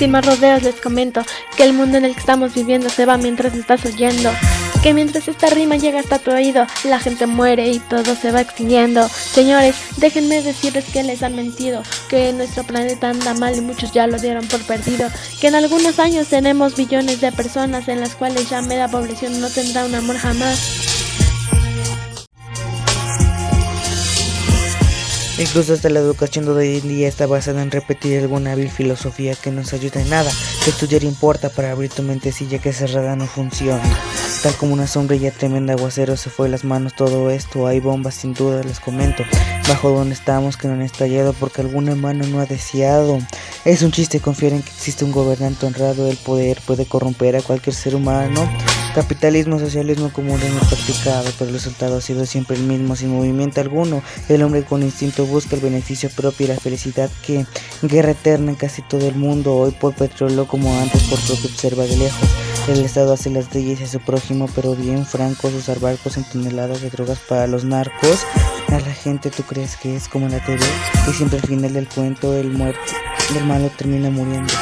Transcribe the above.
Sin más rodeos les comento que el mundo en el que estamos viviendo se va mientras estás oyendo. Que mientras esta rima llega hasta tu oído, la gente muere y todo se va extinguiendo. Señores, déjenme decirles que les han mentido, que nuestro planeta anda mal y muchos ya lo dieron por perdido. Que en algunos años tenemos billones de personas en las cuales ya media población no tendrá un amor jamás. Incluso hasta la educación de hoy en día está basada en repetir alguna vil filosofía que no se ayuda en nada, que estudiar importa para abrir tu mentecilla que cerrada no funciona. Tal como una sombrilla tremenda aguacero se fue las manos todo esto, hay bombas sin duda les comento, bajo donde estamos que no han estallado porque alguna mano no ha deseado. Es un chiste confiar en que existe un gobernante honrado, el poder puede corromper a cualquier ser humano. Capitalismo, socialismo común hemos practicado, pero el resultado ha sido siempre el mismo, sin movimiento alguno. El hombre con instinto busca el beneficio propio y la felicidad que guerra eterna en casi todo el mundo, hoy por petróleo como antes por propio observa de lejos. El Estado hace las leyes a su prójimo, pero bien francos usar barcos en toneladas de drogas para los narcos. A la gente tú crees que es como la TV, que siempre al final del cuento el muerto, el malo termina muriendo.